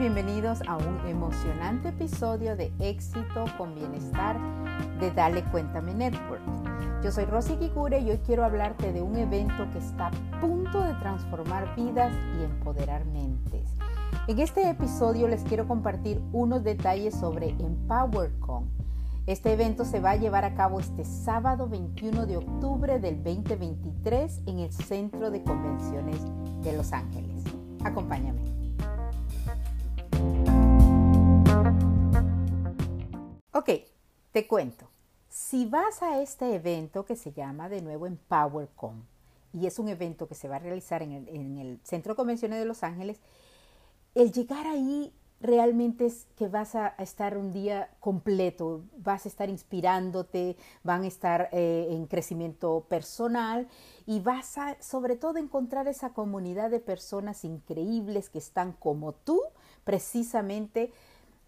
Bienvenidos a un emocionante episodio de éxito con bienestar de Dale Cuéntame Network. Yo soy Rosy Kikure y hoy quiero hablarte de un evento que está a punto de transformar vidas y empoderar mentes. En este episodio les quiero compartir unos detalles sobre EmpowerCon. Este evento se va a llevar a cabo este sábado 21 de octubre del 2023 en el Centro de Convenciones de Los Ángeles. Acompáñame. Ok, te cuento. Si vas a este evento que se llama de nuevo EmpowerCon, y es un evento que se va a realizar en el, en el Centro de Convenciones de Los Ángeles, el llegar ahí realmente es que vas a, estar un día completo, vas a estar inspirándote, van a estar eh, en crecimiento personal y vas a sobre todo encontrar esa comunidad de personas increíbles que están como tú, precisamente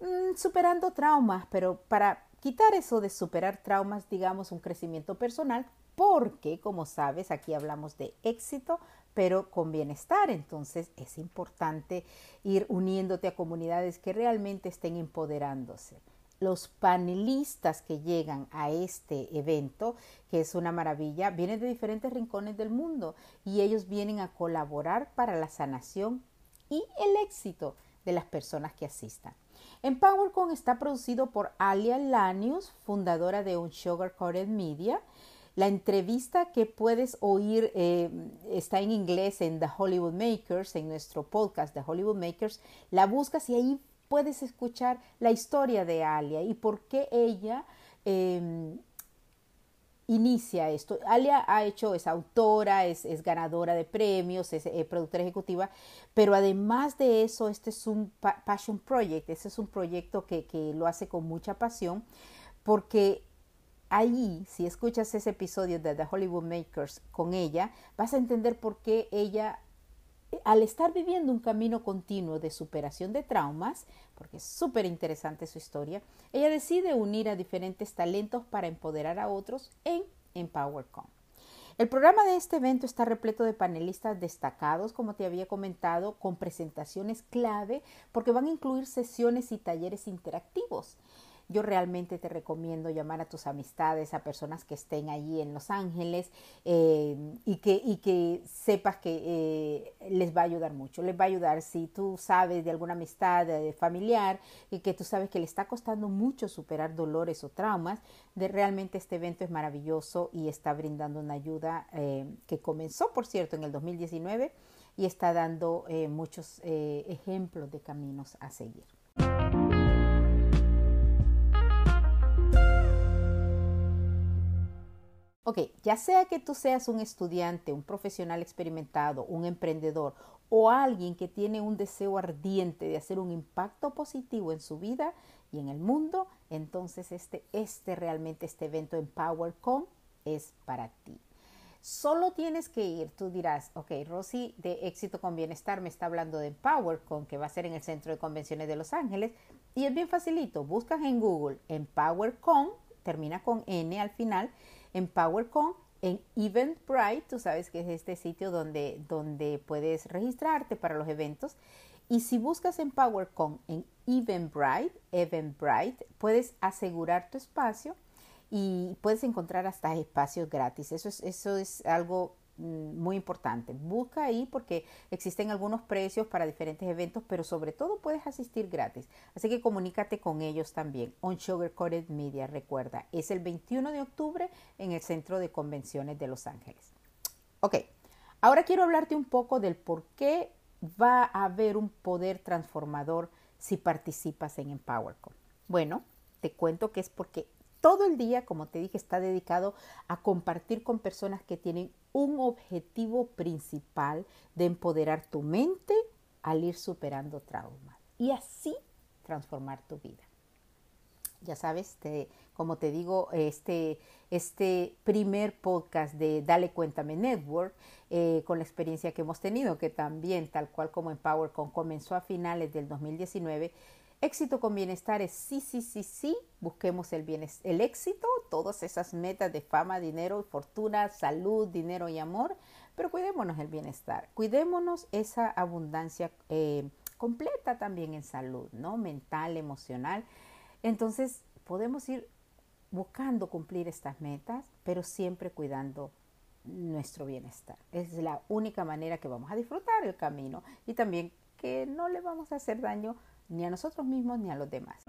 mm, superando traumas, pero para quitar eso de superar traumas, digamos, un crecimiento personal, porque como sabes, aquí hablamos de éxito, pero con bienestar. Entonces es importante ir uniéndote a comunidades que realmente estén empoderándose. Los panelistas que llegan a este evento, que es una maravilla, vienen de diferentes rincones del mundo y ellos vienen a colaborar para la sanación y el éxito de las personas que asistan. PowerCon está producido por Alia Lanius, fundadora de Un Sugar Coated Media, la entrevista que puedes oír eh, está en inglés en The Hollywood Makers, en nuestro podcast The Hollywood Makers. La buscas y ahí puedes escuchar la historia de Alia y por qué ella em, inicia esto. Alia ha hecho, es autora, es, ganadora de premios, es eh, productora ejecutiva, pero además de eso, este es un passion project, este es un proyecto que, que lo hace con mucha pasión porque Ahí, si escuchas ese episodio de The Hollywood Makers con ella, vas a entender por qué ella, al estar viviendo un camino continuo de superación de traumas, porque es súper interesante su historia, ella decide unir a diferentes talentos para empoderar a otros en EmpowerCon. El programa de este evento está repleto de panelistas destacados, como te había comentado, con presentaciones clave, porque van a incluir sesiones y talleres interactivos. Yo realmente te recomiendo llamar a tus amistades, a personas que estén allí en Los Ángeles eh, y, que, y que sepas que eh, les va a ayudar mucho. Les va a ayudar si tú sabes de alguna amistad familiar y que tú sabes que le está costando mucho superar dolores o traumas. De, realmente este evento es maravilloso y está brindando una ayuda eh, que comenzó, por cierto, en el 2019 y está dando muchos ejemplos de caminos a seguir. Ok, ya sea que tú seas un estudiante, un profesional experimentado, un emprendedor o alguien que tiene un deseo ardiente de hacer un impacto positivo en su vida y en el mundo, entonces este, este realmente, este evento en PowerCon es para ti. Solo tienes que ir, tú dirás, ok, Rosy de Éxito con Bienestar me está hablando de PowerCon, que va a ser en el Centro de Convenciones de Los Ángeles, y es bien facilito, buscas en Google en PowerCon, termina con N al final, en PowerCon, en Eventbrite, tú sabes que es este sitio donde, donde puedes registrarte para los eventos. Y si buscas en PowerCon, en Eventbrite, Eventbrite, puedes asegurar tu espacio y puedes encontrar hasta espacios gratis. Eso es, eso es algo muy importante. Busca ahí porque existen algunos precios para diferentes eventos, pero sobre todo puedes asistir gratis. Así que comunícate con ellos también. On Sugar Coated Media, recuerda, es el 21 de octubre en el Centro de Convenciones de Los Ángeles. Ok, ahora quiero hablarte un poco del por qué va a haber un poder transformador si participas en EmpowerCon. Bueno, te cuento que es porque todo el día, como te dije, está dedicado a compartir con personas que tienen un objetivo principal de empoderar tu mente al ir superando traumas y así transformar tu vida. Ya sabes, como te digo, este, este primer podcast de Dale Cuéntame Network, eh, con la experiencia que hemos tenido, que también, tal cual como en PowerCon, comenzó a finales del 2019, Éxito con bienestar es sí, sí, sí, sí. Busquemos el, el éxito, todas esas metas de fama, dinero, fortuna, salud, dinero y amor, pero cuidémonos el bienestar, cuidémonos esa abundancia eh, completa también en salud, ¿no? Mental, emocional. Entonces, podemos ir buscando cumplir estas metas, pero siempre cuidando nuestro bienestar. Es la única manera que vamos a disfrutar el camino y también que no le vamos a hacer daño ni a nosotros mismos ni a los demás.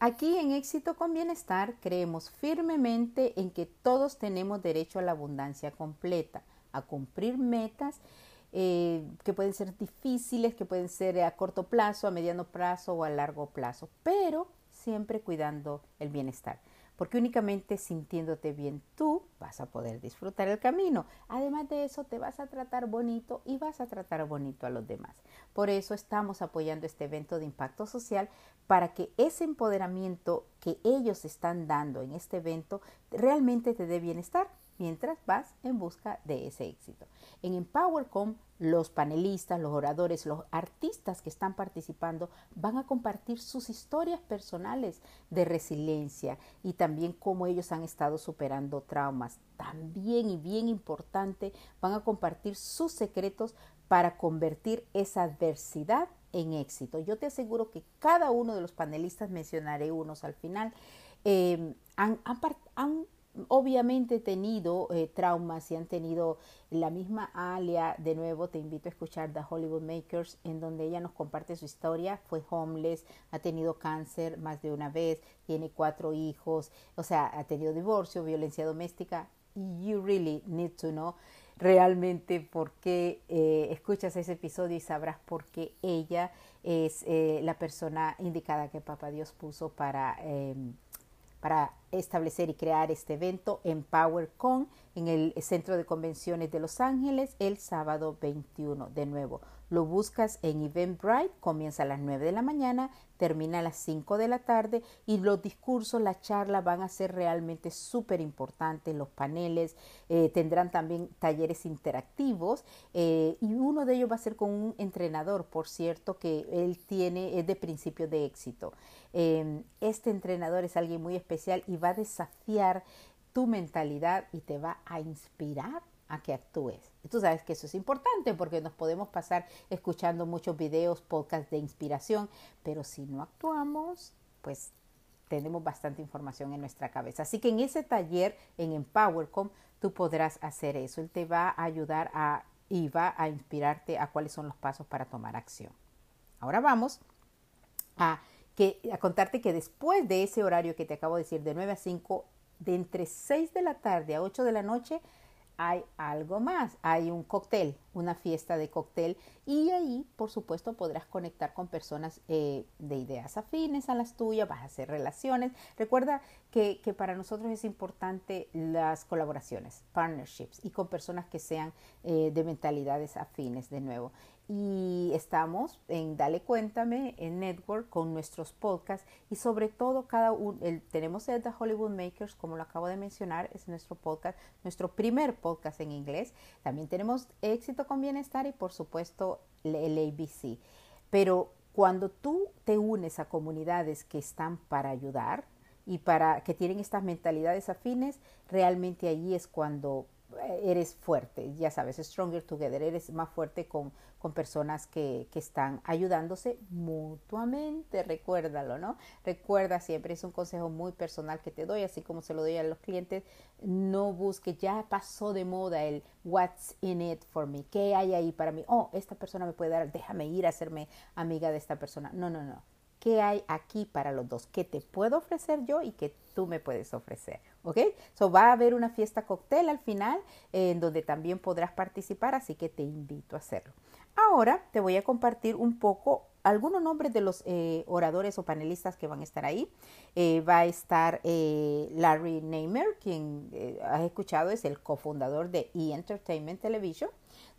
Aquí en Éxito con Bienestar creemos firmemente en que todos tenemos derecho a la abundancia completa, a cumplir metas eh, que pueden ser difíciles, que pueden ser a corto plazo, a mediano plazo o a largo plazo, pero siempre cuidando el bienestar porque únicamente sintiéndote bien tú vas a poder disfrutar el camino. Además de eso, te vas a tratar bonito y vas a tratar bonito a los demás. Por eso estamos apoyando este evento de impacto social para que ese empoderamiento que ellos están dando en este evento realmente te dé bienestar mientras vas en busca de ese éxito. En EmpowerCom, los panelistas, los oradores, los artistas que están participando van a compartir sus historias personales de resiliencia y también cómo ellos han estado superando traumas. También y bien importante, van a compartir sus secretos para convertir esa adversidad en éxito. Yo te aseguro que cada uno de los panelistas, mencionaré unos al final, eh, han, obviamente tenido eh, traumas y han tenido la misma Alia, de nuevo te invito a escuchar The Hollywood Makers, en donde ella nos comparte su historia, fue homeless, ha tenido cáncer más de una vez, tiene cuatro hijos, o sea, ha tenido divorcio, violencia doméstica, you really need to know realmente por qué eh, escuchas ese episodio y sabrás por qué ella es eh, la persona indicada que Papá Dios puso para em, para establecer y crear este evento en PowerCon en el Centro de Convenciones de Los Ángeles el sábado 21. De nuevo, lo buscas en Eventbrite, comienza a las 9 de la mañana, termina a las 5 de la tarde y los discursos, la charla van a ser realmente súper importantes, los paneles, eh, tendrán también talleres interactivos eh, y uno de ellos va a ser con un entrenador, por cierto, que él tiene, es de principio de éxito. Em, este entrenador es alguien muy especial y va a desafiar tu mentalidad y te va a inspirar a que actúes. Tú sabes que eso es importante porque nos podemos pasar escuchando muchos videos, podcasts de inspiración, pero si no actuamos, pues tenemos bastante información en nuestra cabeza. Así que en ese taller en EmpowerCom tú podrás hacer eso. Él te va a ayudar a, y va a inspirarte a cuáles son los pasos para tomar acción. Ahora vamos a, que, a contarte que después de ese horario que te acabo de decir, de 9 a 5, de entre 6 de la tarde a 8 de la noche, hay algo más, hay un cóctel, una fiesta de cóctel y ahí por supuesto podrás conectar con personas eh, de ideas afines a las tuyas, vas a hacer relaciones. Recuerda que, para nosotros es importante las colaboraciones, partnerships y con personas que sean eh, de mentalidades afines de nuevo y estamos en Dale Cuéntame en Network con nuestros podcasts y sobre todo cada uno, tenemos el The Hollywood Makers, como lo acabo de mencionar, es nuestro podcast, nuestro primer podcast en inglés. También tenemos Éxito con Bienestar y por supuesto el ABC. Pero cuando tú te unes a comunidades que están para ayudar y para que tienen estas mentalidades afines, realmente allí es cuando eres fuerte, ya sabes, stronger together, eres más fuerte con, con personas que, que, están ayudándose mutuamente, recuérdalo, ¿no? Recuerda siempre, es un consejo muy personal que te doy, así como se lo doy a los clientes, no busque, ya pasó de moda el what's in it for me, ¿qué hay ahí para mí? Oh, esta persona me puede dar, déjame ir a hacerme amiga de esta persona. No, no, no. ¿Qué hay aquí para los dos? ¿Qué te puedo ofrecer yo y qué tú me puedes ofrecer? ¿Ok? So va a haber una fiesta cóctel al final en donde también podrás participar, así que te invito a hacerlo. Ahora te voy a compartir un poco algunos nombres de los eh, oradores o panelistas que van a estar ahí. Eh, va a estar eh, Larry Namer, quien has escuchado, es el cofundador de E! Entertainment Television.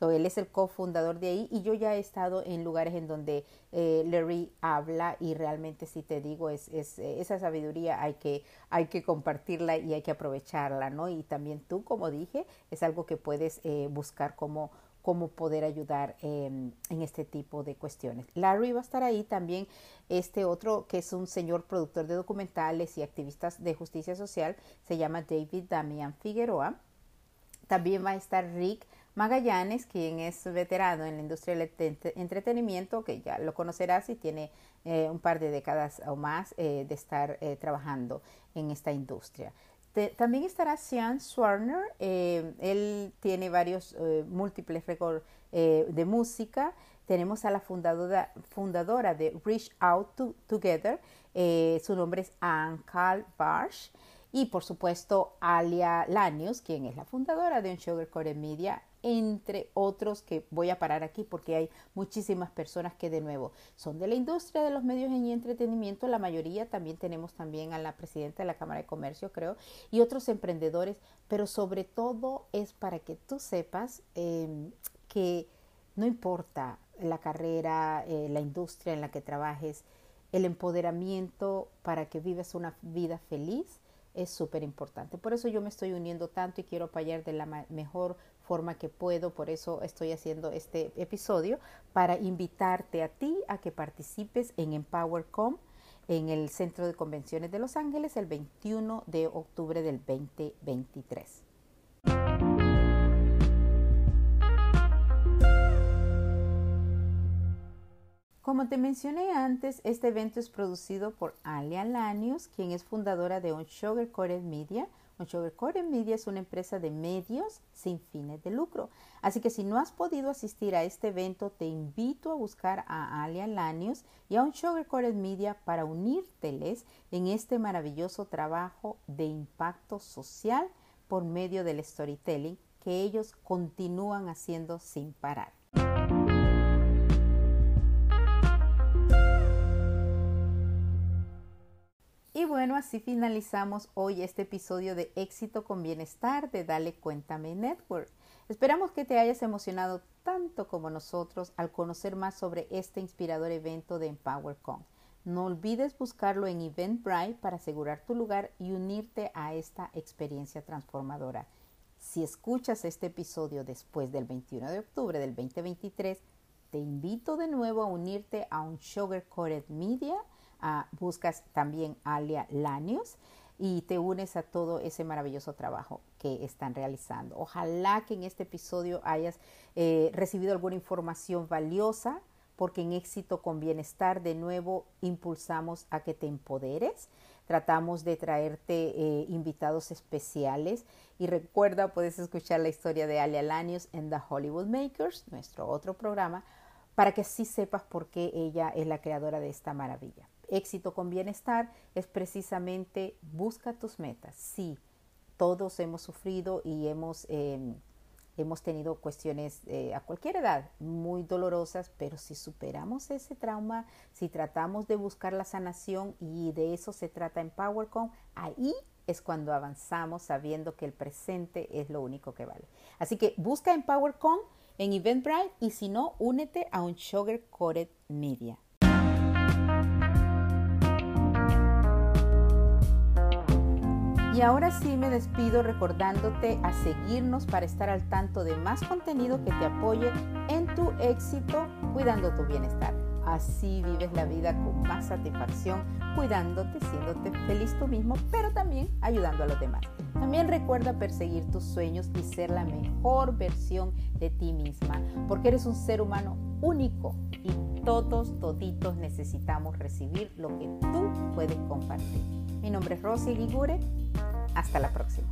él es el cofundador de ahí y yo ya he estado en lugares en donde Larry habla y realmente si te digo es, es, esa sabiduría hay que, hay que compartirla y hay que aprovecharla, ¿no? Y también tú, como dije, es algo que puedes buscar como cómo poder ayudar en este tipo de cuestiones. Larry va a estar ahí también, este otro que es un señor productor de documentales y activistas de justicia social, se llama David Damian Figueroa. También va a estar Rick Magallanes, quien es veterano en la industria del entretenimiento, que ya lo conocerás y tiene eh, un par de décadas o más eh, de estar eh, trabajando en esta industria. También estará Sean Swarner, él tiene varios múltiples récords de música. Tenemos a la fundadora, fundadora de Reach Out Together, su nombre es Anne Carl Barsh. Y por supuesto, Alia Lanius, quien es la fundadora de Core Media, entre otros que voy a parar aquí porque hay muchísimas personas que de nuevo son de la industria de los medios y entretenimiento, la mayoría también tenemos también a la presidenta de la Cámara de Comercio, creo, y otros emprendedores, pero sobre todo es para que tú sepas em, que no importa la carrera, eh, la industria en la que trabajes, el empoderamiento para que vivas una vida feliz es súper importante. Por eso yo me estoy uniendo tanto y quiero apoyar de la mejor forma que puedo. Por eso estoy haciendo este episodio para invitarte a ti a que participes en EmpowerCom en el Centro de Convenciones de Los Ángeles el 21 de octubre del 2023. Como te mencioné antes, este evento es producido por Alia Lanius, quien es fundadora de On Sugar Core Media. On Sugar Core Media es una empresa de medios sin fines de lucro. Así que si no has podido asistir a este evento, te invito a buscar a Alia Lanius y a On Sugar Core Media para unírteles en este maravilloso trabajo de impacto social por medio del storytelling que ellos continúan haciendo sin parar. Bueno, así finalizamos hoy este episodio de Éxito con Bienestar de Dale Cuéntame Network. Esperamos que te hayas emocionado tanto como nosotros al conocer más sobre este inspirador evento de EmpowerCon. No olvides buscarlo en Eventbrite para asegurar tu lugar y unirte a esta experiencia transformadora. Si escuchas este episodio después del 21 de octubre del 2023, te invito de nuevo a unirte a un Sugar Coated Media buscas también Alia Lanius y te unes a todo ese maravilloso trabajo que están realizando. Ojalá que en este episodio hayas eh, recibido alguna información valiosa, porque en éxito con bienestar de nuevo impulsamos a que te empoderes. Tratamos de traerte eh, invitados especiales y recuerda, puedes escuchar la historia de Alia Lanius en The Hollywood Makers, nuestro otro programa, para que sí sepas por qué ella es la creadora de esta maravilla éxito con bienestar es precisamente busca tus metas. Sí, todos hemos sufrido y hemos, em, hemos tenido cuestiones eh, a cualquier edad muy dolorosas, pero si superamos ese trauma, si tratamos de buscar la sanación y de eso se trata en PowerCom, ahí es cuando avanzamos sabiendo que el presente es lo único que vale. Así que busca en PowerCom en Eventbrite y si no, únete a un Sugar Coated Media. Y ahora sí me despido recordándote a seguirnos para estar al tanto de más contenido que te apoye en tu éxito, cuidando tu bienestar. Así vives la vida con más satisfacción, cuidándote, siéndote feliz tú mismo, pero también ayudando a los demás. También recuerda perseguir tus sueños y ser la mejor versión de ti misma, porque eres un ser humano único y todos, toditos necesitamos recibir lo que tú puedes compartir. Mi nombre es Rosy Ligure hasta la próxima.